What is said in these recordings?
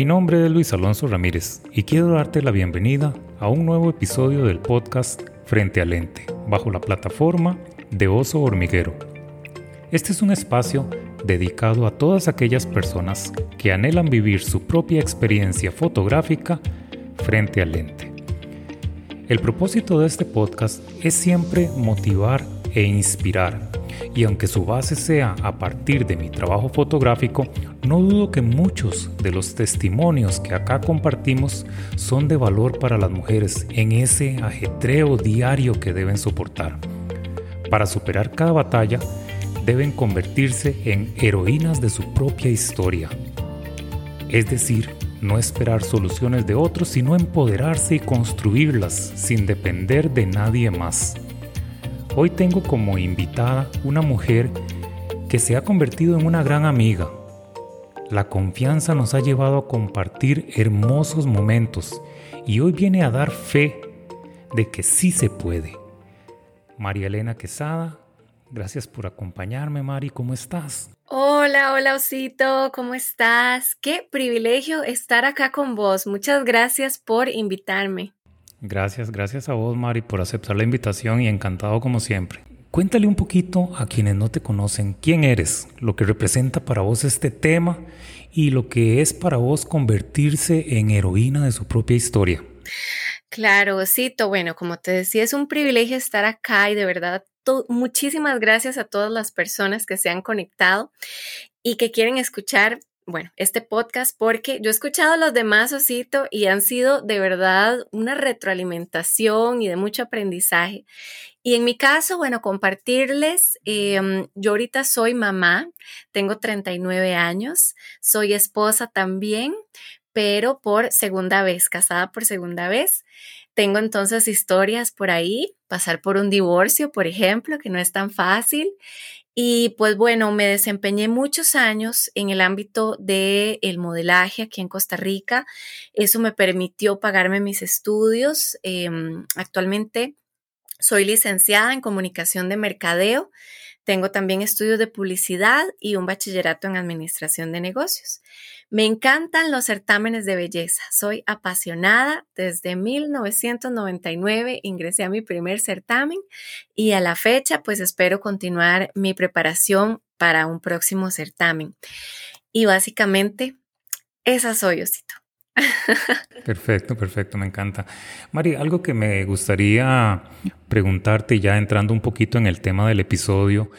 Mi nombre es Luis Alonso Ramírez y quiero darte la bienvenida a un nuevo episodio del podcast Frente al Lente, bajo la plataforma de Oso Hormiguero. Este es un espacio dedicado a todas aquellas personas que anhelan vivir su propia experiencia fotográfica frente al lente. El propósito de este podcast es siempre motivar e inspirar y aunque su base sea a partir de mi trabajo fotográfico, no dudo que muchos de los testimonios que acá compartimos son de valor para las mujeres en ese ajetreo diario que deben soportar. Para superar cada batalla, deben convertirse en heroínas de su propia historia. Es decir, no esperar soluciones de otros, sino empoderarse y construirlas sin depender de nadie más. Hoy tengo como invitada una mujer que se ha convertido en una gran amiga. La confianza nos ha llevado a compartir hermosos momentos y hoy viene a dar fe de que sí se puede. María Elena Quesada, gracias por acompañarme, Mari, ¿cómo estás? Hola, hola Osito, ¿cómo estás? Qué privilegio estar acá con vos. Muchas gracias por invitarme. Gracias, gracias a vos, Mari, por aceptar la invitación y encantado como siempre. Cuéntale un poquito a quienes no te conocen quién eres, lo que representa para vos este tema y lo que es para vos convertirse en heroína de su propia historia. Claro, Osito. Bueno, como te decía, es un privilegio estar acá y de verdad muchísimas gracias a todas las personas que se han conectado y que quieren escuchar bueno, este podcast porque yo he escuchado los demás, Osito, y han sido de verdad una retroalimentación y de mucho aprendizaje. Y en mi caso, bueno, compartirles, em, yo ahorita soy mamá, tengo 39 años, soy esposa también, pero por segunda vez, casada por segunda vez. Tengo entonces historias por ahí, pasar por un divorcio, por ejemplo, que no es tan fácil. Y pues bueno, me desempeñé muchos años en el ámbito del el modelaje aquí en Costa Rica. Eso me permitió pagarme mis estudios. Em, actualmente soy licenciada en comunicación de mercadeo. Tengo también estudios de publicidad y un bachillerato en administración de negocios. Me encantan los certámenes de belleza. Soy apasionada. Desde 1999 ingresé a mi primer certamen y a la fecha pues espero continuar mi preparación para un próximo certamen. Y básicamente esa soy, Osito. Perfecto, perfecto, me encanta. Mari, algo que me gustaría preguntarte ya entrando un poquito en el tema del episodio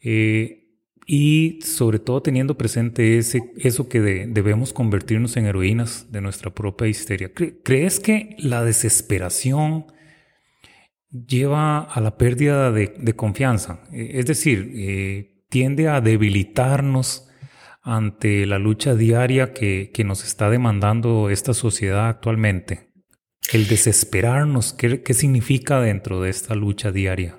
eh, y sobre todo teniendo presente ese, eso que debemos convertirnos en heroínas de nuestra propia histeria. ¿Crees que la desesperación lleva a la pérdida de, confianza? Eh, es decir, eh, tiende a debilitarnos ante la lucha diaria que, nos está demandando esta sociedad actualmente? El desesperarnos, ¿qué, ¿qué, significa dentro de esta lucha diaria?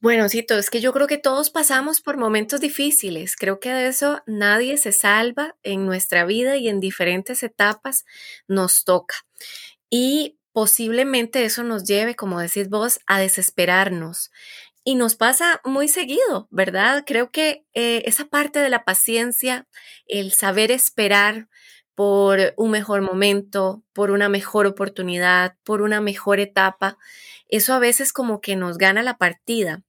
Bueno, Cito, es que yo creo que todos pasamos por momentos difíciles. Creo que de eso nadie se salva en nuestra vida y en diferentes etapas nos toca. Y posiblemente eso nos lleve, como decís vos, a desesperarnos. Y nos pasa muy seguido, ¿verdad? Creo que eh, esa parte de la paciencia, el saber esperar por un mejor momento, por una mejor oportunidad, por una mejor etapa, eso a veces como que nos gana la partida.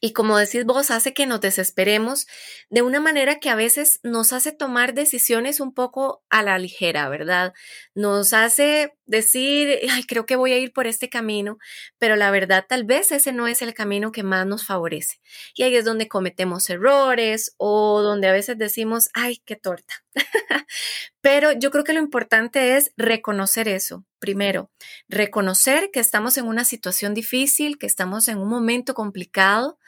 Y como decís vos, hace que nos desesperemos de una manera que a veces nos hace tomar decisiones un poco a la ligera, ¿verdad? Nos hace decir, ay, creo que voy a ir por este camino, pero la verdad tal vez ese no es el camino que más nos favorece. Y ahí es donde cometemos errores o donde a veces decimos, ay, qué torta. pero yo creo que lo importante es reconocer eso. Primero, reconocer que estamos en una situación difícil, que estamos en un momento complicado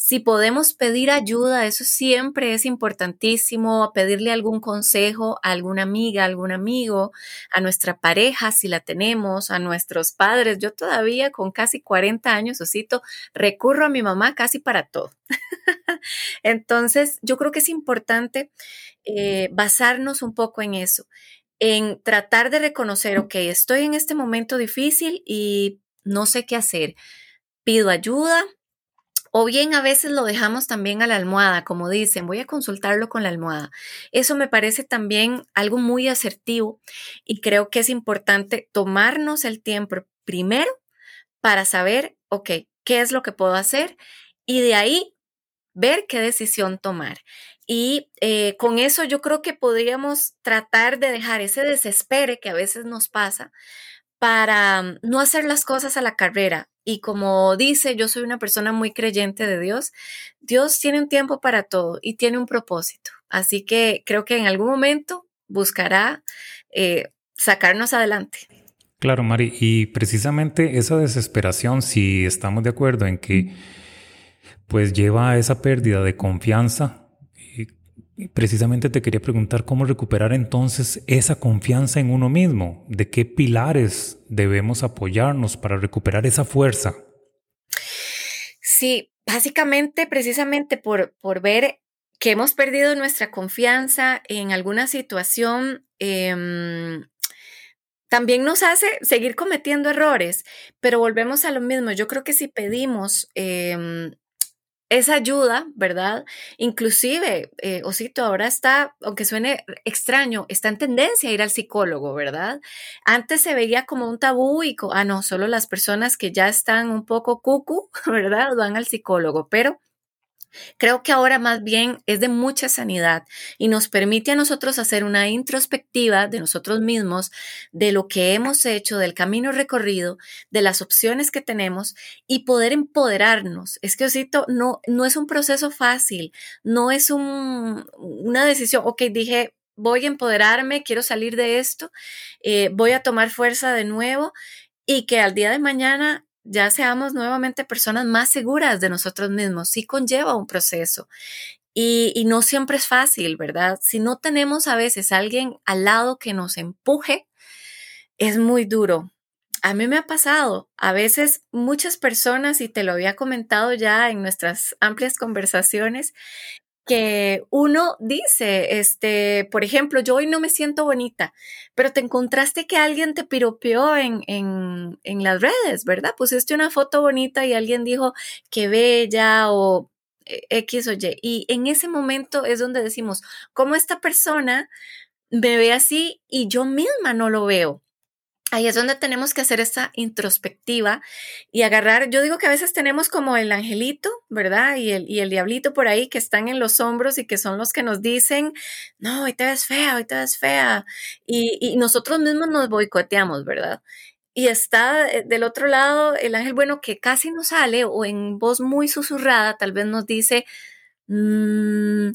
si podemos pedir ayuda, eso siempre es importantísimo, pedirle algún consejo a alguna amiga, algún amigo, a nuestra pareja, si la tenemos, a nuestros padres. Yo todavía con casi 40 años, Osito, recurro a mi mamá casi para todo. Entonces, yo creo que es importante eh, basarnos un poco en eso, en tratar de reconocer, ok, estoy en este momento difícil y no sé qué hacer. Pido ayuda, O bien a veces lo dejamos también a la almohada, como dicen, voy a consultarlo con la almohada. Eso me parece también algo muy asertivo y creo que es importante tomarnos el tiempo primero para saber, ok, qué es lo que puedo hacer y de ahí ver qué decisión tomar. Y eh, con eso yo creo que podríamos tratar de dejar ese desespere que a veces nos pasa para mm, no hacer las cosas a la carrera. Y como dice, yo soy una persona muy creyente de Dios. Dios tiene un tiempo para todo y tiene un propósito. Así que creo que en algún momento buscará eh, sacarnos adelante. Claro, Mari, y precisamente esa desesperación, si estamos de acuerdo en que pues lleva a esa pérdida de confianza precisamente te quería preguntar cómo recuperar entonces esa confianza en uno mismo, de qué pilares debemos apoyarnos para recuperar esa fuerza. Sí, básicamente precisamente por, por ver que hemos perdido nuestra confianza en alguna situación, em, también nos hace seguir cometiendo errores, pero volvemos a lo mismo. Yo creo que si pedimos em, esa ayuda, ¿verdad? Inclusive, eh, Osito, ahora está, aunque suene extraño, está en tendencia a ir al psicólogo, ¿verdad? Antes se veía como un tabú y, ah, no, solo las personas que ya están un poco cucu, ¿verdad? Van al psicólogo, pero Creo que ahora más bien es de mucha sanidad y nos permite a nosotros hacer una introspectiva de nosotros mismos, de lo que hemos hecho, del camino recorrido, de las opciones que tenemos y poder empoderarnos. Es que, Osito, no, no es un proceso fácil, no es un, una decisión, ok, dije, voy a empoderarme, quiero salir de esto, eh, voy a tomar fuerza de nuevo y que al día de mañana ya seamos nuevamente personas más seguras de nosotros mismos. Sí conlleva un proceso. Y, no siempre es fácil, ¿verdad? Si no tenemos a veces alguien al lado que nos empuje, es muy duro. A mí me ha pasado, a veces muchas personas, y te lo había comentado ya en nuestras amplias conversaciones, que uno dice, este, por ejemplo, yo hoy no me siento bonita, pero te encontraste que alguien te piropeó en, en, en las redes, ¿verdad? Pusiste una foto bonita y alguien dijo que bella o eh, X o Y. Y en ese momento es donde decimos, ¿cómo esta persona me ve así y yo misma no lo veo? Ahí es donde tenemos que hacer esa introspectiva y agarrar, yo digo que a veces tenemos como el angelito, ¿verdad? Y el, y el diablito por ahí que están en los hombros y que son los que nos dicen, no, hoy te ves fea, hoy te ves fea. Y, y nosotros mismos nos boicoteamos, ¿verdad? Y está eh, del otro lado el ángel bueno que casi no sale o en voz muy susurrada tal vez nos dice, mmm,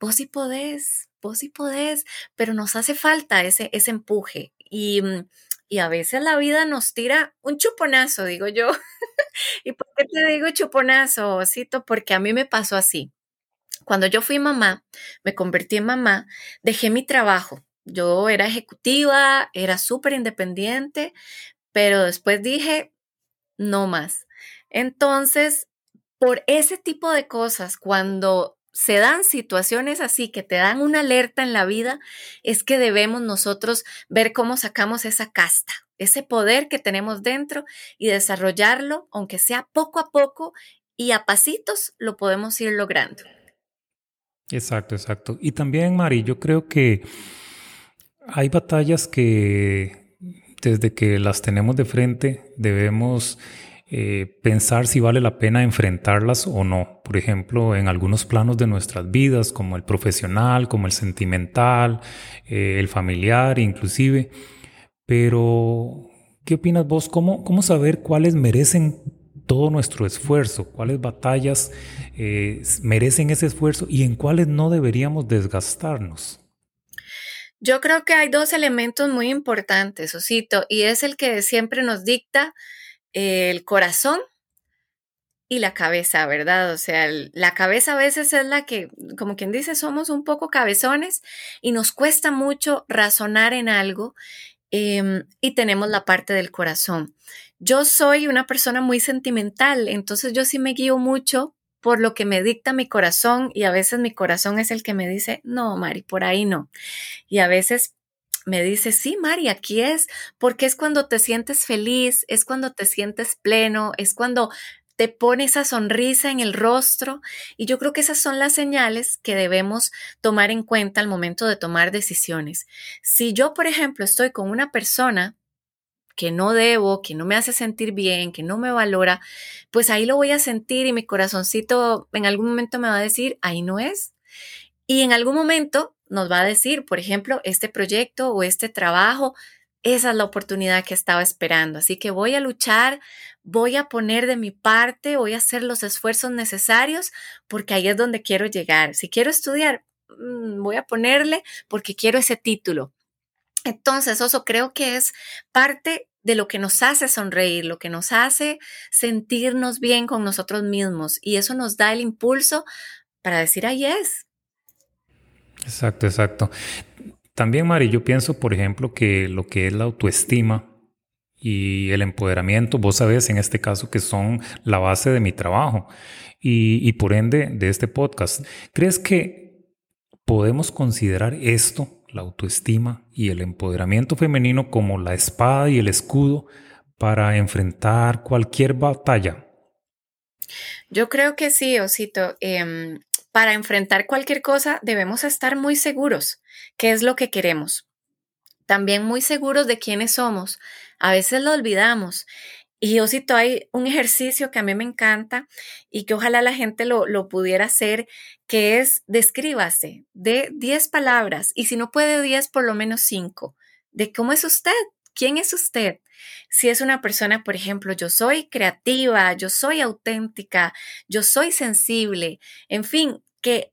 vos sí podés, vos sí podés, pero nos hace falta ese, ese empuje. Y mm, y a veces la vida nos tira un chuponazo, digo yo. ¿Y por qué te digo chuponazo, Osito? Porque a mí me pasó así. Cuando yo fui mamá, me convertí en mamá, dejé mi trabajo. Yo era ejecutiva, era súper independiente, pero después dije, no más. Entonces, por ese tipo de cosas, cuando se dan situaciones así que te dan una alerta en la vida, es que debemos nosotros ver cómo sacamos esa casta, ese poder que tenemos dentro y desarrollarlo, aunque sea poco a poco y a pasitos, lo podemos ir logrando. Exacto, exacto. Y también, Mari, yo creo que hay batallas que desde que las tenemos de frente debemos eh, pensar si vale la pena enfrentarlas o no. Por ejemplo, en algunos planos de nuestras vidas, como el profesional, como el sentimental, eh, el familiar, inclusive. Pero, ¿qué opinas vos? ¿Cómo, cómo saber cuáles merecen todo nuestro esfuerzo? ¿Cuáles batallas eh, merecen ese esfuerzo y en cuáles no deberíamos desgastarnos? Yo creo que hay dos elementos muy importantes, Osito, y es el que siempre nos dicta el corazón y la cabeza, ¿verdad? O sea, la cabeza a veces es la que, como quien dice, somos un poco cabezones y nos cuesta mucho razonar en algo em, y tenemos la parte del corazón. Yo soy una persona muy sentimental, entonces yo sí me guío mucho por lo que me dicta mi corazón y a veces mi corazón es el que me dice, no, Mari, por ahí no. Y a veces me dice, sí, Mari, aquí es, porque es cuando te sientes feliz, es cuando te sientes pleno, es cuando te pone esa sonrisa en el rostro y yo creo que esas son las señales que debemos tomar en cuenta al momento de tomar decisiones. Si yo, por ejemplo, estoy con una persona que no debo, que no me hace sentir bien, que no me valora, pues ahí lo voy a sentir y mi corazoncito en algún momento me va a decir, ahí no es. Y en algún momento nos va a decir, por ejemplo, este proyecto o este trabajo, esa es la oportunidad que estaba esperando. Así que voy a luchar, voy a poner de mi parte, voy a hacer los esfuerzos necesarios porque ahí es donde quiero llegar. Si quiero estudiar, mm, voy a ponerle porque quiero ese título. Entonces, eso creo que es parte de lo que nos hace sonreír, lo que nos hace sentirnos bien con nosotros mismos y eso nos da el impulso para decir ahí es. Exacto, exacto. También, Mari, yo pienso, por ejemplo, que lo que es la autoestima y el empoderamiento, vos sabés en este caso que son la base de mi trabajo y, y por ende de este podcast. ¿Crees que podemos considerar esto la autoestima y el empoderamiento femenino como la espada y el escudo para enfrentar cualquier batalla? Yo creo que sí, Osito. Em, para enfrentar cualquier cosa debemos estar muy seguros qué es lo que queremos. También muy seguros de quiénes somos. A veces lo olvidamos y Osito, hay un ejercicio que a mí me encanta y que ojalá la gente lo, lo pudiera hacer, que es descríbase de 10 palabras y si no puede 10, por lo menos 5, de cómo es usted, quién es usted. Si es una persona, por ejemplo, yo soy creativa, yo soy auténtica, yo soy sensible, en fin, que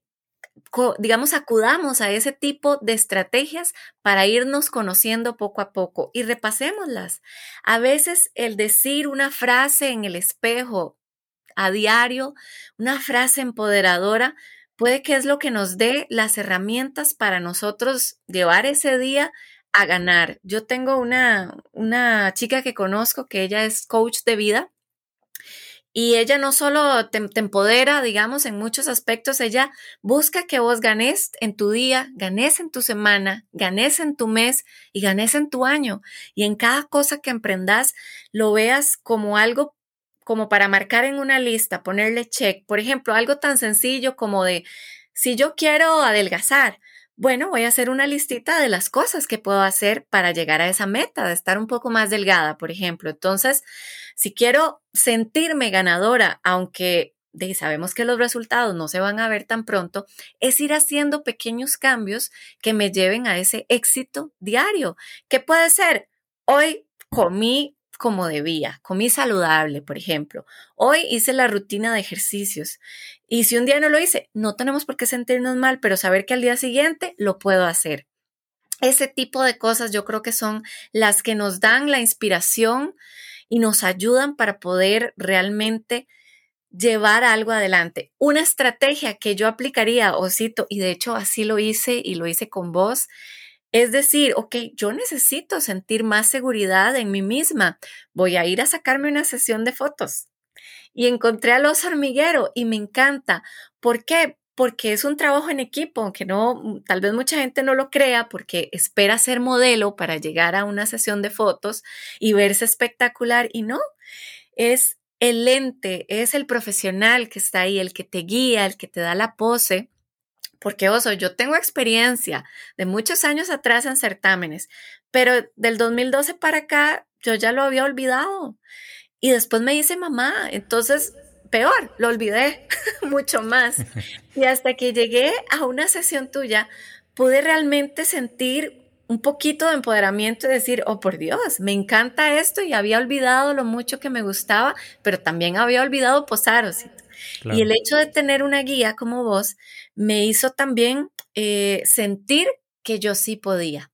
digamos, acudamos a ese tipo de estrategias para irnos conociendo poco a poco y repasémoslas. A veces el decir una frase en el espejo a diario, una frase empoderadora, puede que es lo que nos dé las herramientas para nosotros llevar ese día a ganar. Yo tengo una, una chica que conozco que ella es coach de vida y ella no solo te, empodera, digamos, en muchos aspectos, ella busca que vos ganes en tu día, ganes en tu semana, ganes en tu mes y ganes en tu año. Y en cada cosa que emprendas, lo veas como algo como para marcar en una lista, ponerle check. Por ejemplo, algo tan sencillo como de, si yo quiero adelgazar, bueno, voy a hacer una listita de las cosas que puedo hacer para llegar a esa meta, de estar un poco más delgada, por ejemplo. Entonces, si quiero sentirme ganadora, aunque sabemos que los resultados no se van a ver tan pronto, es ir haciendo pequeños cambios que me lleven a ese éxito diario. ¿Qué puede ser? Hoy comí como debía, comí saludable, por ejemplo. Hoy hice la rutina de ejercicios y si un día no lo hice, no tenemos por qué sentirnos mal, pero saber que al día siguiente lo puedo hacer. Ese tipo de cosas yo creo que son las que nos dan la inspiración y nos ayudan para poder realmente llevar algo adelante. Una estrategia que yo aplicaría, Osito, y de hecho así lo hice y lo hice con vos, es decir, ok, yo necesito sentir más seguridad en mí misma. Voy a ir a sacarme una sesión de fotos. Y encontré a los hormiguero y me encanta. ¿Por qué? Porque es un trabajo en equipo, aunque no, tal vez mucha gente no lo crea porque espera ser modelo para llegar a una sesión de fotos y verse espectacular y no, es el lente, es el profesional que está ahí, el que te guía, el que te da la pose porque oso, yo tengo experiencia de muchos años atrás en certámenes, pero del 2012 para acá yo ya lo había olvidado. Y después me dice mamá, entonces peor, lo olvidé mucho más. Y hasta que llegué a una sesión tuya, pude realmente sentir un poquito de empoderamiento y decir, oh por Dios, me encanta esto y había olvidado lo mucho que me gustaba, pero también había olvidado Y el hecho de tener una guía como vos me hizo también eh, sentir que yo sí podía.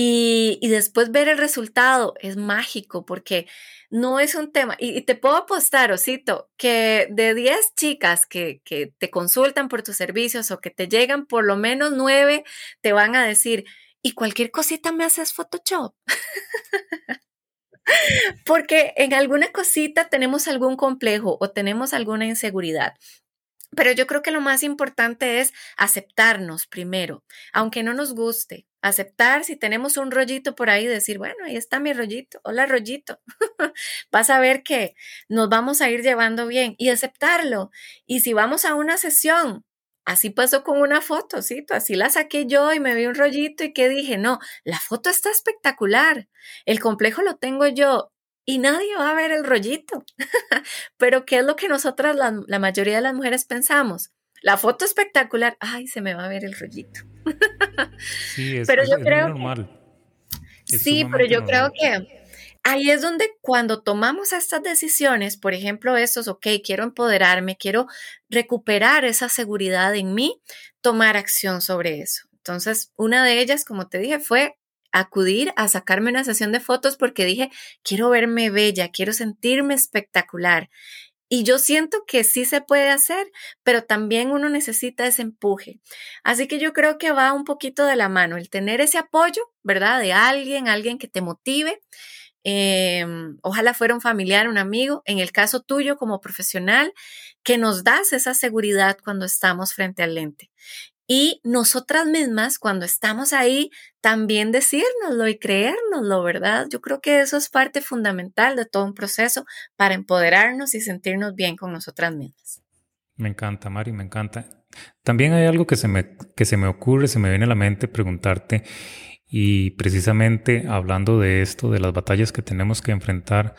Y, después ver el resultado es mágico porque no es un tema. Y, te puedo apostar, Osito, que de 10 chicas que, que te consultan por tus servicios o que te llegan, por lo menos 9 te van a decir, y cualquier cosita me haces Photoshop. Porque en alguna cosita tenemos algún complejo o tenemos alguna inseguridad. Pero yo creo que lo más importante es aceptarnos primero, aunque no nos guste, aceptar si tenemos un rollito por ahí, decir, bueno, ahí está mi rollito, hola rollito, vas a ver que nos vamos a ir llevando bien y aceptarlo. Y si vamos a una sesión, así pasó con una foto, ¿sí? Así la saqué yo y me vi un rollito y que dije, no, la foto está espectacular, el complejo lo tengo yo y nadie va a ver el rollito. Pero ¿qué es lo que nosotras, la, la mayoría de las mujeres pensamos? La foto espectacular, ay, se me va a ver el rollito. Sí, es, pero yo creo normal. sí, pero yo creo que ahí es donde cuando tomamos estas decisiones, por ejemplo, estos, ok, quiero empoderarme, quiero recuperar esa seguridad en mí, tomar acción sobre eso. Entonces, una de ellas, como te dije, fue acudir a sacarme una sesión de fotos porque dije, quiero verme bella, quiero sentirme espectacular. Y yo siento que sí se puede hacer, pero también uno necesita ese empuje. Así que yo creo que va un poquito de la mano el tener ese apoyo, ¿verdad? De alguien, alguien que te motive. Em, ojalá fuera un familiar, un amigo. En el caso tuyo como profesional, que nos das esa seguridad cuando estamos frente al lente y nosotras mismas, cuando estamos ahí, también decírnoslo y creérnoslo, ¿verdad? Yo creo que eso es parte fundamental de todo un proceso para empoderarnos y sentirnos bien con nosotras mismas. Me encanta, Mari, me encanta. También hay algo que se me, que se me ocurre, se me viene a la mente preguntarte, y precisamente hablando de esto, de las batallas que tenemos que enfrentar,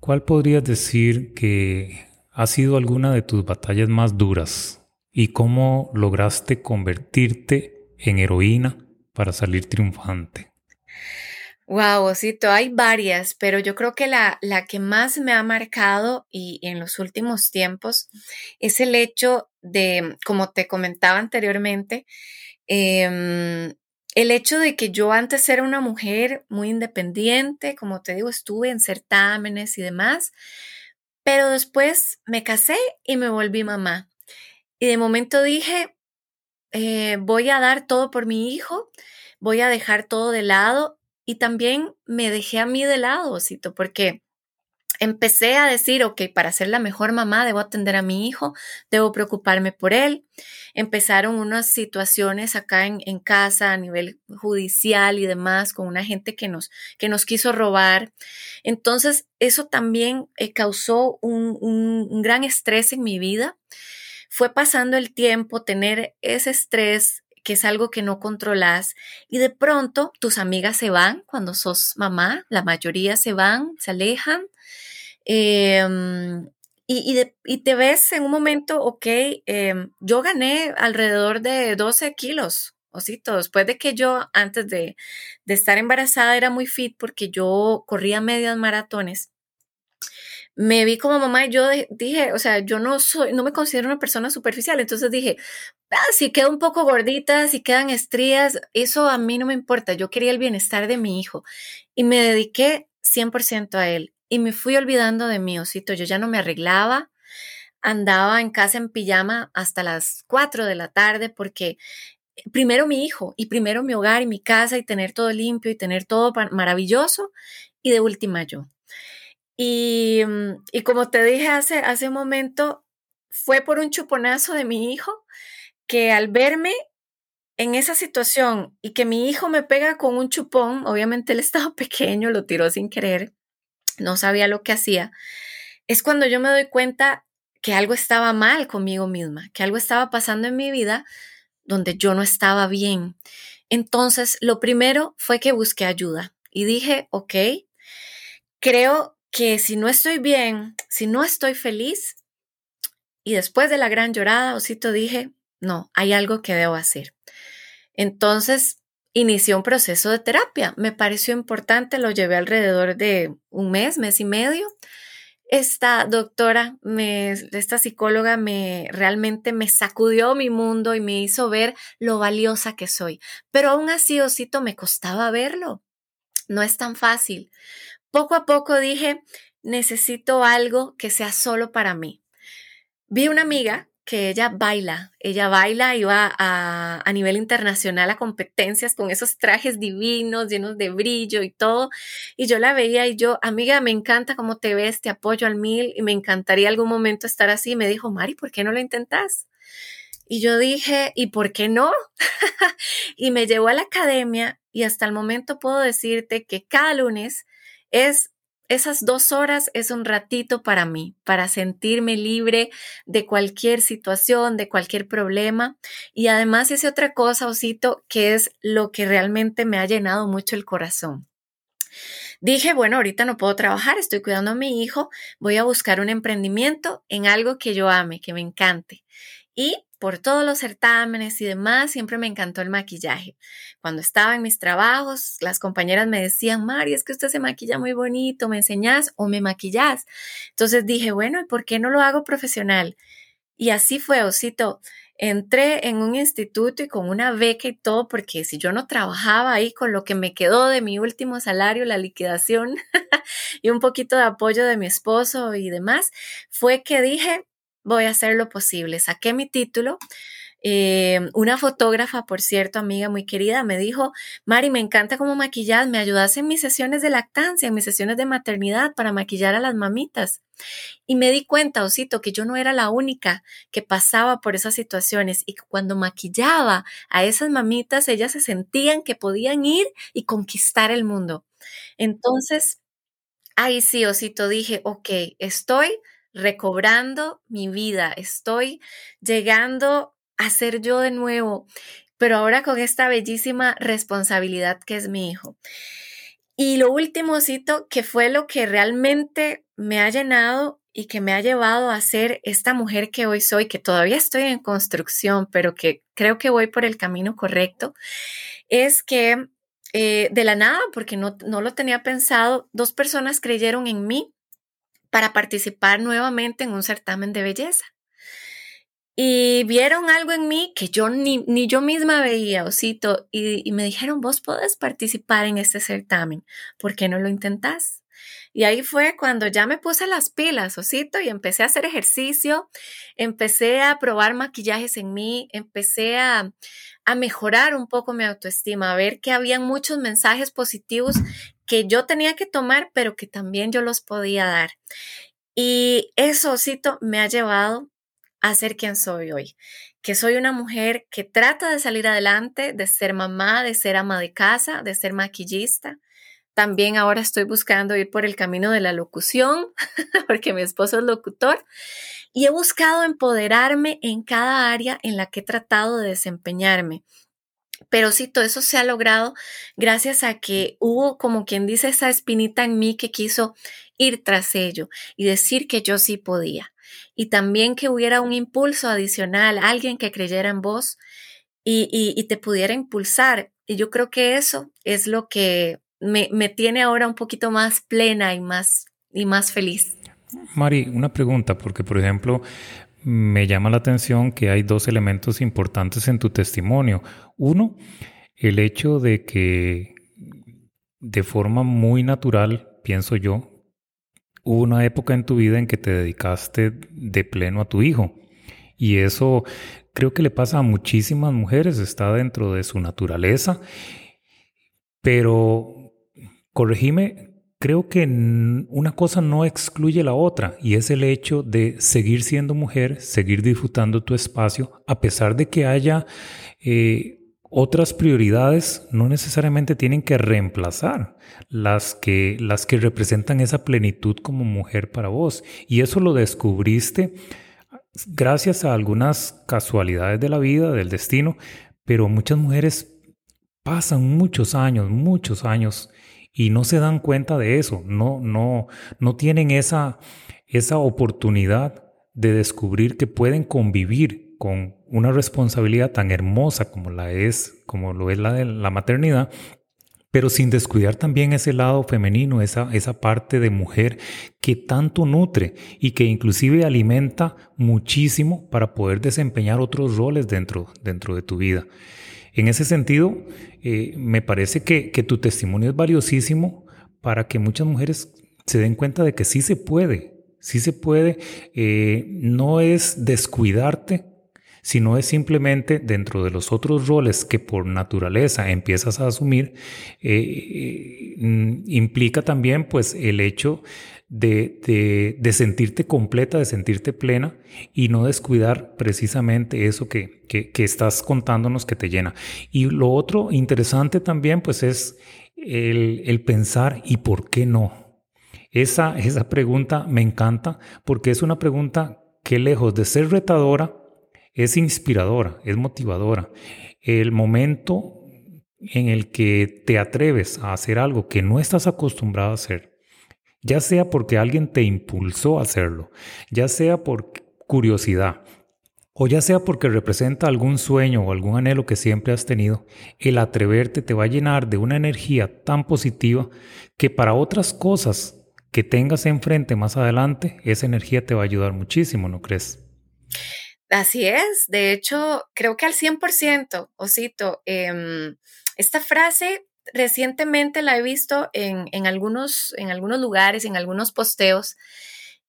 ¿cuál podrías decir que ha sido alguna de tus batallas más duras y cómo lograste convertirte en heroína para salir triunfante. Wow, Osito, hay varias, pero yo creo que la, la, que más me ha marcado y, en los últimos tiempos es el hecho de, como te comentaba anteriormente, em, el hecho de que yo antes era una mujer muy independiente, como te digo, estuve en certámenes y demás, pero después me casé y me volví mamá. Y de momento dije, eh, voy a dar todo por mi hijo, voy a dejar todo de lado y también me dejé a mí de lado, Osito, porque empecé a decir, ok, para ser la mejor mamá debo atender a mi hijo, debo preocuparme por él. Empezaron unas situaciones acá en, en casa a nivel judicial y demás con una gente que nos, que nos quiso robar. Entonces, eso también eh, causó un, un, un gran estrés en mi vida fue pasando el tiempo, tener ese estrés que es algo que no controlas y de pronto tus amigas se van cuando sos mamá, la mayoría se van, se alejan em, y, te ves en un momento, ok, em, yo gané alrededor de 12 kilos, osito, después de que yo antes de, de estar embarazada era muy fit porque yo corría medias maratones me vi como mamá y yo dije, o sea, yo no soy, no me considero una persona superficial, entonces dije, ah, si quedo un poco gordita, si quedan estrías, eso a mí no me importa, yo quería el bienestar de mi hijo y me dediqué 100% a él y me fui olvidando de mi osito, yo ya no me arreglaba, andaba en casa en pijama hasta las 4 de la tarde porque primero mi hijo y primero mi hogar y mi casa y tener todo limpio y tener todo maravilloso y de última yo. Mm, y, como te dije hace, hace un momento, fue por un chuponazo de mi hijo que al verme en esa situación y que mi hijo me pega con un chupón, obviamente él estaba pequeño, lo tiró sin querer, no sabía lo que hacía, es cuando yo me doy cuenta que algo estaba mal conmigo misma, que algo estaba pasando en mi vida donde yo no estaba bien. Entonces, lo primero fue que busqué ayuda y dije, ok, creo que si no estoy bien, si no estoy feliz, y después de la gran llorada, Osito dije, no, hay algo que debo hacer. Entonces, inicié un proceso de terapia. Me pareció importante, lo llevé alrededor de un mes, mes y medio. Esta doctora, me, esta psicóloga, me realmente me sacudió mi mundo y me hizo ver lo valiosa que soy. Pero aún así, Osito, me costaba verlo. No es tan fácil poco a poco dije, necesito algo que sea solo para mí. Vi una amiga que ella baila, ella baila va a, a, nivel internacional a competencias con esos trajes divinos, llenos de brillo y todo. Y yo la veía y yo, amiga, me encanta cómo te ves, te apoyo al mil y me encantaría algún momento estar así. Y me dijo, Mari, ¿por qué no lo intentas? Y yo dije, ¿y por qué no? y me llevó a la academia y hasta el momento puedo decirte que cada lunes es esas dos horas es un ratito para mí, para sentirme libre de cualquier situación, de cualquier problema. Y además ese otra cosa, Osito, que es lo que realmente me ha llenado mucho el corazón. Dije, bueno, ahorita no puedo trabajar, estoy cuidando a mi hijo, voy a buscar un emprendimiento en algo que yo ame, que me encante. Y por todos los certámenes y demás, siempre me encantó el maquillaje. Cuando estaba en mis trabajos, las compañeras me decían, Mari, es que usted se maquilla muy bonito, ¿me enseñás o me maquillas? Entonces dije, bueno, ¿y por qué no lo hago profesional? Y así fue, Osito. Entré en un instituto y con una beca y todo, porque si yo no trabajaba ahí con lo que me quedó de mi último salario, la liquidación y un poquito de apoyo de mi esposo y demás, fue que dije, voy a hacer lo posible. Saqué mi título. Eh, una fotógrafa, por cierto, amiga muy querida, me dijo, Mari, me encanta cómo maquillas, me ayudas en mis sesiones de lactancia, en mis sesiones de maternidad para maquillar a las mamitas. Y me di cuenta, Osito, que yo no era la única que pasaba por esas situaciones y que cuando maquillaba a esas mamitas, ellas se sentían que podían ir y conquistar el mundo. Entonces, ahí sí, Osito, dije, ok, estoy recobrando mi vida, estoy llegando a ser yo de nuevo, pero ahora con esta bellísima responsabilidad que es mi hijo. Y lo último, que fue lo que realmente me ha llenado y que me ha llevado a ser esta mujer que hoy soy, que todavía estoy en construcción, pero que creo que voy por el camino correcto, es que eh, de la nada, porque no, no lo tenía pensado, dos personas creyeron en mí para participar nuevamente en un certamen de belleza. Y vieron algo en mí que yo ni, ni yo misma veía, Osito, y, y, me dijeron, vos podés participar en este certamen, ¿por qué no lo intentás? Y ahí fue cuando ya me puse las pilas, Osito, y empecé a hacer ejercicio, empecé a probar maquillajes en mí, empecé a, a mejorar un poco mi autoestima, a ver que habían muchos mensajes positivos que yo tenía que tomar, pero que también yo los podía dar. Y eso, Cito, me ha llevado a ser quien soy hoy, que soy una mujer que trata de salir adelante, de ser mamá, de ser ama de casa, de ser maquillista. También ahora estoy buscando ir por el camino de la locución, porque mi esposo es locutor, y he buscado empoderarme en cada área en la que he tratado de desempeñarme. Pero sí, todo eso se ha logrado gracias a que hubo, como quien dice, esa espinita en mí que quiso ir tras ello y decir que yo sí podía. Y también que hubiera un impulso adicional, alguien que creyera en vos y, y, te pudiera impulsar. Y yo creo que eso es lo que me, me tiene ahora un poquito más plena y más, y más feliz. Mari, una pregunta, porque por ejemplo, me llama la atención que hay dos elementos importantes en tu testimonio. Uno, el hecho de que de forma muy natural, pienso yo, hubo una época en tu vida en que te dedicaste de pleno a tu hijo. Y eso creo que le pasa a muchísimas mujeres, está dentro de su naturaleza. Pero, corregime creo que una cosa no excluye la otra y es el hecho de seguir siendo mujer, seguir disfrutando tu espacio, a pesar de que haya eh, otras prioridades, no necesariamente tienen que reemplazar las que, las que representan esa plenitud como mujer para vos. Y eso lo descubriste gracias a algunas casualidades de la vida, del destino, pero muchas mujeres pasan muchos años, muchos años y no se dan cuenta de eso, no, no, no tienen esa, esa oportunidad de descubrir que pueden convivir con una responsabilidad tan hermosa como la es, como lo es la de la maternidad, pero sin descuidar también ese lado femenino, esa, esa parte de mujer que tanto nutre y que inclusive alimenta muchísimo para poder desempeñar otros roles dentro, dentro de tu vida. En ese sentido, eh, me parece que, tu testimonio es valiosísimo para que muchas mujeres se den cuenta de que sí se puede, sí se puede, eh, no es descuidarte, sino es simplemente dentro de los otros roles que por naturaleza empiezas a asumir, eh, mm, implica también pues el hecho de, de, sentirte completa, de sentirte plena y no descuidar precisamente eso que, que, estás contándonos que te llena. Y lo otro interesante también pues es el, el pensar ¿y por qué no? Esa, esa pregunta me encanta porque es una pregunta que lejos de ser retadora, es inspiradora, es motivadora. El momento en el que te atreves a hacer algo que no estás acostumbrado a hacer, ya sea porque alguien te impulsó a hacerlo, ya sea por curiosidad, o ya sea porque representa algún sueño o algún anhelo que siempre has tenido, el atreverte te va a llenar de una energía tan positiva que para otras cosas que tengas enfrente más adelante, esa energía te va a ayudar muchísimo, ¿no crees? Así es, de hecho, creo que al 100%, Osito, eh, esta frase recientemente la he visto en, algunos, en algunos lugares, en algunos posteos,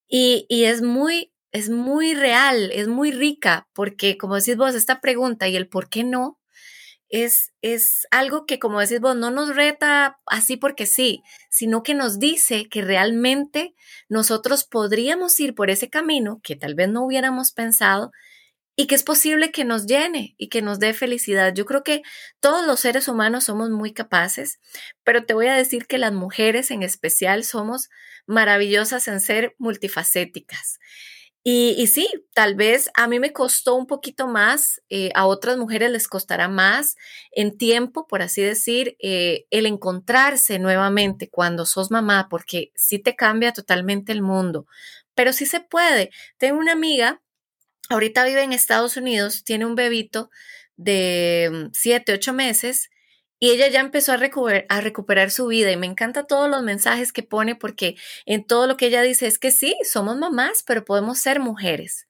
y, es, muy, es muy real, es muy rica, porque como decís vos, esta pregunta y el por qué no, es, es, algo que, como decís vos, no nos reta así porque sí, sino que nos dice que realmente nosotros podríamos ir por ese camino que tal vez no hubiéramos pensado y que es posible que nos llene y que nos dé felicidad. Yo creo que todos los seres humanos somos muy capaces, pero te voy a decir que las mujeres en especial somos maravillosas en ser multifacéticas. Y, sí, tal vez a mí me costó un poquito más, eh, a otras mujeres les costará más en tiempo, por así decir, eh, el encontrarse nuevamente cuando sos mamá, porque sí te cambia totalmente el mundo, pero sí se puede. Tengo una amiga ahorita vive en Estados Unidos, tiene un bebito de 7, mm, 8 meses y ella ya empezó a recuperar, a recuperar su vida y me encanta todos los mensajes que pone porque en todo lo que ella dice es que sí, somos mamás, pero podemos ser mujeres.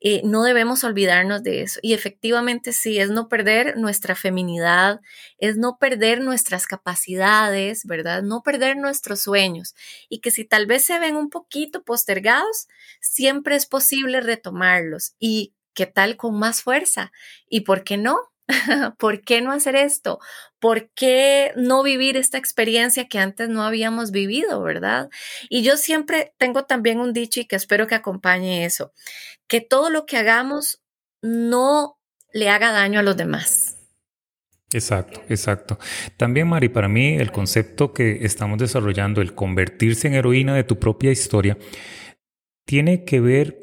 Eh, no debemos olvidarnos de eso. Y efectivamente sí, es no perder nuestra feminidad, es no perder nuestras capacidades, ¿verdad? No perder nuestros sueños. Y que si tal vez se ven un poquito postergados, siempre es posible retomarlos. ¿Y qué tal con más fuerza? ¿Y por qué no? ¿Por qué no hacer esto? ¿Por qué no vivir esta experiencia que antes no habíamos vivido, verdad? Y yo siempre tengo también un dicho y que espero que acompañe eso, que todo lo que hagamos no le haga daño a los demás. Exacto, exacto. También, Mari, para mí el concepto que estamos desarrollando, el convertirse en heroína de tu propia historia, tiene que ver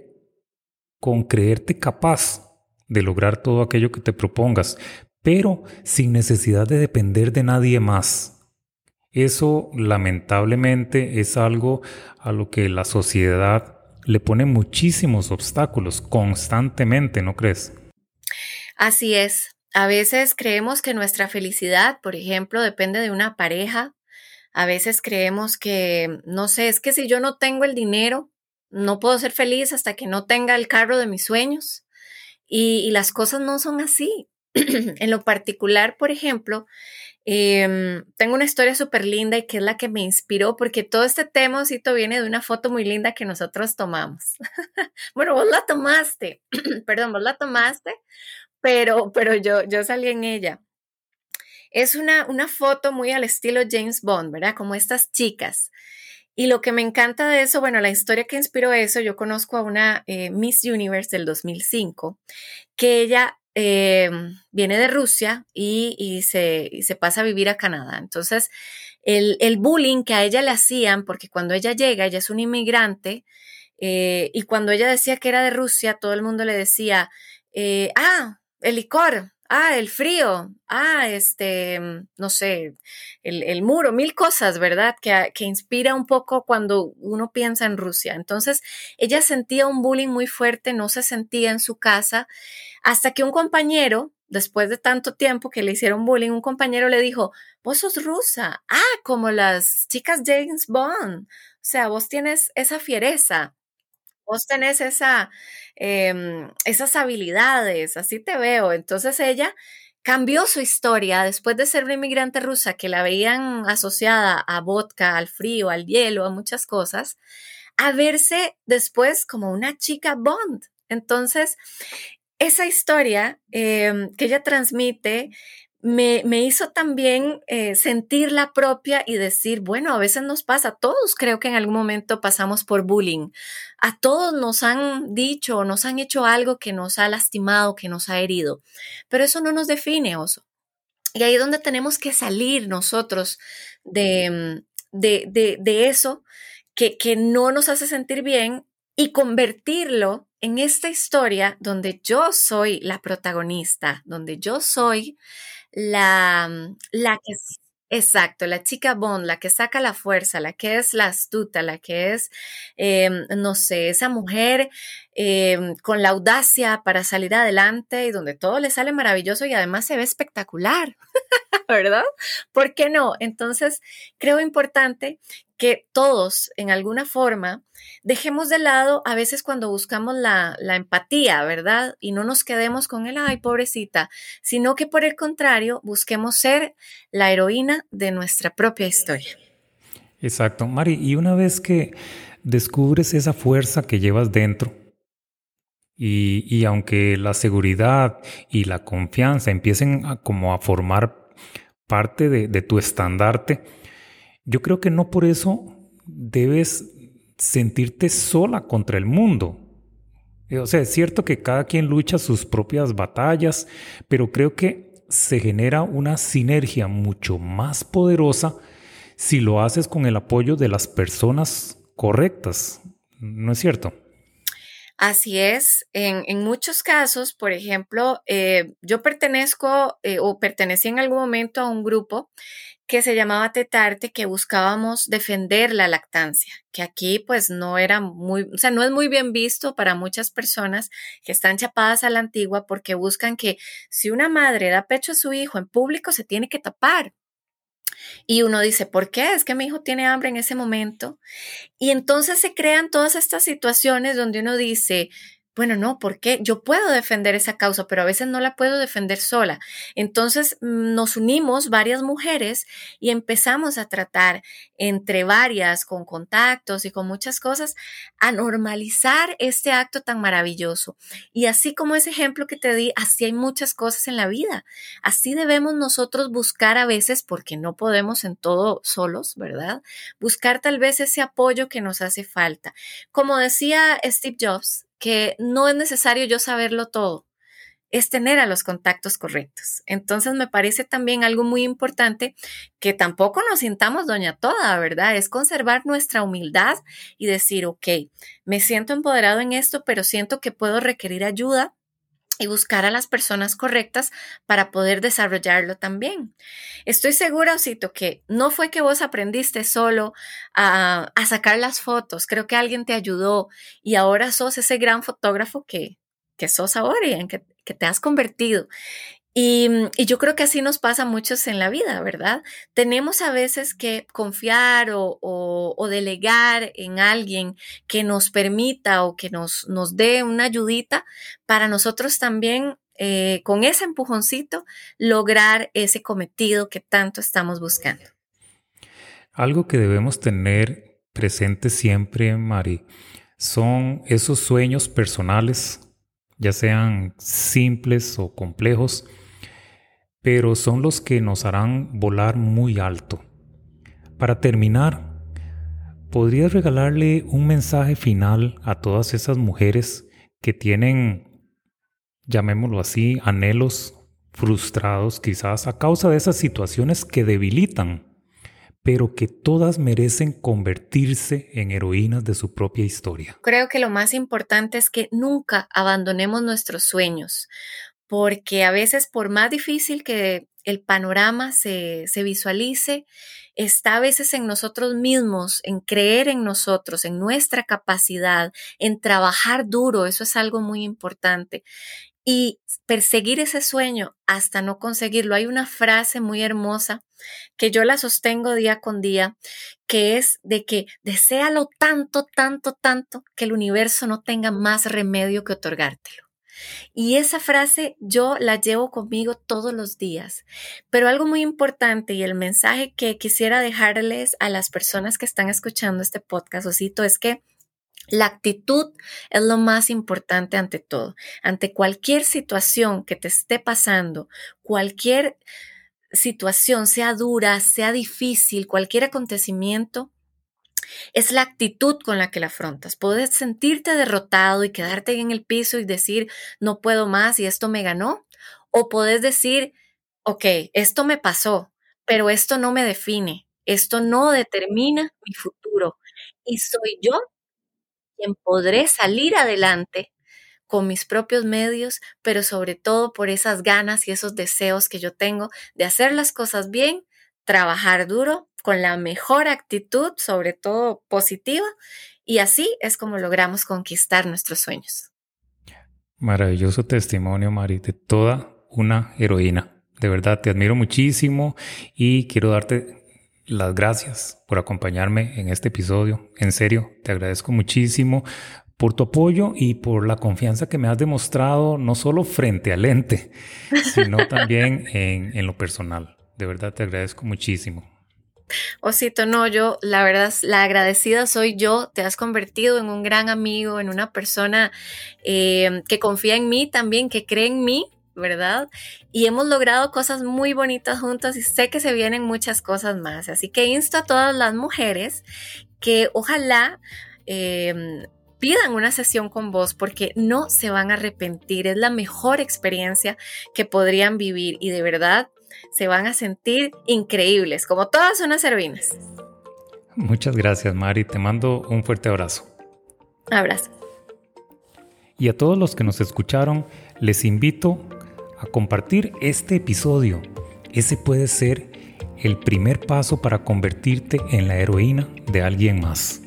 con creerte capaz de lograr todo aquello que te propongas, pero sin necesidad de depender de nadie más. Eso lamentablemente es algo a lo que la sociedad le pone muchísimos obstáculos constantemente, ¿no crees? Así es. A veces creemos que nuestra felicidad, por ejemplo, depende de una pareja. A veces creemos que, no sé, es que si yo no tengo el dinero, no puedo ser feliz hasta que no tenga el carro de mis sueños. Y, las cosas no son así. en lo particular, por ejemplo, em, tengo una historia súper linda y que es la que me inspiró porque todo este temocito viene de una foto muy linda que nosotros tomamos. bueno, vos la tomaste, perdón, vos la tomaste, pero, pero yo, yo salí en ella. Es una, una foto muy al estilo James Bond, ¿verdad? Como estas chicas. Y lo que me encanta de eso, bueno, la historia que inspiró eso, yo conozco a una eh, Miss Universe del 2005, que ella eh, viene de Rusia y, se, se, pasa a vivir a Canadá. Entonces, el, el, bullying que a ella le hacían, porque cuando ella llega, ella es una inmigrante, eh, y cuando ella decía que era de Rusia, todo el mundo le decía, ah, el licor, ah, el frío, ah, este, mm, no sé, el, muro, mil cosas, ¿verdad? Que, que, inspira un poco cuando uno piensa en Rusia. Entonces, ella sentía un bullying muy fuerte, no se sentía en su casa, hasta que un compañero, después de tanto tiempo que le hicieron bullying, un compañero le dijo, vos sos rusa, ah, como las chicas James Bond, o sea, vos tienes esa fiereza vos tenés em, esas habilidades, así te veo. Entonces ella cambió su historia después de ser una inmigrante rusa que la veían asociada a vodka, al frío, al hielo, a muchas cosas, a verse después como una chica Bond. Entonces, esa historia em, que ella transmite me, hizo también eh, sentir la propia y decir, bueno, a veces nos pasa, todos creo que en algún momento pasamos por bullying, a todos nos han dicho, nos han hecho algo que nos ha lastimado, que nos ha herido, pero eso no nos define, oso. Y ahí es donde tenemos que salir nosotros de, de, de, eso que, que no nos hace sentir bien y convertirlo en esta historia donde yo soy la protagonista, donde yo soy la, mm, la que Exacto, la chica Bond, la que saca la fuerza, la que es la astuta, la que es, em, no sé, esa mujer em, con la audacia para salir adelante y donde todo le sale maravilloso y además se ve espectacular, ¿verdad? ¿Por qué no? Entonces, creo importante que todos, en alguna forma, dejemos de lado a veces cuando buscamos la, empatía, ¿verdad? Y no nos quedemos con el, ay, pobrecita, sino que por el contrario, busquemos ser la heroína de nuestra propia historia. Exacto, Mari, y una vez que descubres esa fuerza que llevas dentro, y, aunque la seguridad y la confianza empiecen a, como a formar parte de, tu estandarte, yo creo que no por eso debes sentirte sola contra el mundo. O sea, es cierto que cada quien lucha sus propias batallas, pero creo que se genera una sinergia mucho más poderosa si lo haces con el apoyo de las personas correctas. ¿No es cierto? Así es. En, muchos casos, por ejemplo, eh, yo pertenezco eh, o pertenecí en algún momento a un grupo que se llamaba Tetarte, que buscábamos defender la lactancia, que aquí pues no era muy, o sea, no es muy bien visto para muchas personas que están chapadas a la antigua porque buscan que si una madre da pecho a su hijo en público se tiene que tapar. Y uno dice, ¿por qué? Es que mi hijo tiene hambre en ese momento. Y entonces se crean todas estas situaciones donde uno dice, bueno, no, ¿por qué? Yo puedo defender esa causa, pero a veces no la puedo defender sola. Entonces mm, nos unimos varias mujeres y empezamos a tratar entre varias, con contactos y con muchas cosas, a normalizar este acto tan maravilloso. Y así como ese ejemplo que te di, así hay muchas cosas en la vida. Así debemos nosotros buscar a veces, porque no podemos en todo solos, ¿verdad? Buscar tal vez ese apoyo que nos hace falta. Como decía Steve Jobs, que no es necesario yo saberlo todo, es tener a los contactos correctos. Entonces me parece también algo muy importante que tampoco nos sintamos doña toda, ¿verdad? Es conservar nuestra humildad y decir, ok, me siento empoderado en esto, pero siento que puedo requerir ayuda y buscar a las personas correctas para poder desarrollarlo también. Estoy segura, Osito, que no fue que vos aprendiste solo a, sacar las fotos, creo que alguien te ayudó y ahora sos ese gran fotógrafo que, que sos ahora y en que te has convertido. Mm, y, yo creo que así nos pasa a muchos en la vida, ¿verdad? Tenemos a veces que confiar o, delegar en alguien que nos permita o que nos, dé una ayudita para nosotros también, eh, con ese empujoncito, lograr ese cometido que tanto estamos buscando. Algo que debemos tener presente siempre, Mari, son esos sueños personales, ya sean simples o complejos, pero son los que nos harán volar muy alto. Para terminar, ¿podrías regalarle un mensaje final a todas esas mujeres que tienen, llamémoslo así, anhelos frustrados quizás a causa de esas situaciones que debilitan, pero que todas merecen convertirse en heroínas de su propia historia? Creo que lo más importante es que nunca abandonemos nuestros sueños, porque a veces por más difícil que el panorama se, visualice, está a veces en nosotros mismos, en creer en nosotros, en nuestra capacidad, en trabajar duro, eso es algo muy importante. Y perseguir ese sueño hasta no conseguirlo. Hay una frase muy hermosa que yo la sostengo día con día, que es de que deséalo tanto, tanto, tanto que el universo no tenga más remedio que otorgártelo. Y esa frase yo la llevo conmigo todos los días. Pero algo muy importante y el mensaje que quisiera dejarles a las personas que están escuchando este podcast, Osito, es que La actitud es lo más importante ante todo. Ante cualquier situación que te esté pasando, cualquier situación, sea dura, sea difícil, cualquier acontecimiento, es la actitud con la que la afrontas. Puedes sentirte derrotado y quedarte en el piso y decir, no puedo más y esto me ganó. O puedes decir, ok, esto me pasó, pero esto no me define, esto no determina mi futuro. Y soy yo quien podré salir adelante con mis propios medios, pero sobre todo por esas ganas y esos deseos que yo tengo de hacer las cosas bien, trabajar duro, con la mejor actitud, sobre todo positiva, y así es como logramos conquistar nuestros sueños. Maravilloso testimonio, Mari, de toda una heroína. De verdad, te admiro muchísimo y quiero darte las gracias por acompañarme en este episodio. En serio, te agradezco muchísimo por tu apoyo y por la confianza que me has demostrado, no solo frente al ente, sino también en, en lo personal. De verdad te agradezco muchísimo. Osito, no, yo la verdad, la agradecida soy yo, te has convertido en un gran amigo, en una persona eh, que confía en mí también, que cree en mí, ¿verdad? Y hemos logrado cosas muy bonitas juntas y sé que se vienen muchas cosas más. Así que insto a todas las mujeres que ojalá... Em, pidan una sesión con vos porque no se van a arrepentir. Es la mejor experiencia que podrían vivir y de verdad se van a sentir increíbles, como todas unas servinas. Muchas gracias, Mari. Te mando un fuerte abrazo. Abrazo. Y a todos los que nos escucharon, les invito a compartir este episodio. Ese puede ser el primer paso para convertirte en la heroína de alguien más.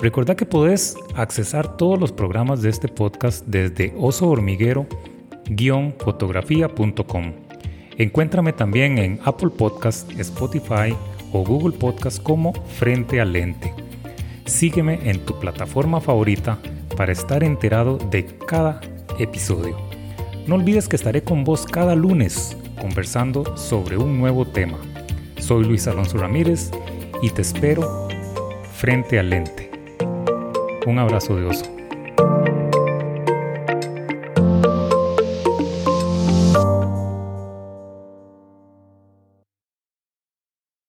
Recuerda que puedes accesar todos los programas de este podcast desde osohormiguero-fotografía.com. Encuéntrame también en Apple Podcast, Spotify o Google Podcast como Frente al Lente. Sígueme en tu plataforma favorita para estar enterado de cada episodio. No olvides que estaré con vos cada lunes conversando sobre un nuevo tema. Soy Luis Alonso Ramírez y te espero frente al lente. Un abrazo de oso.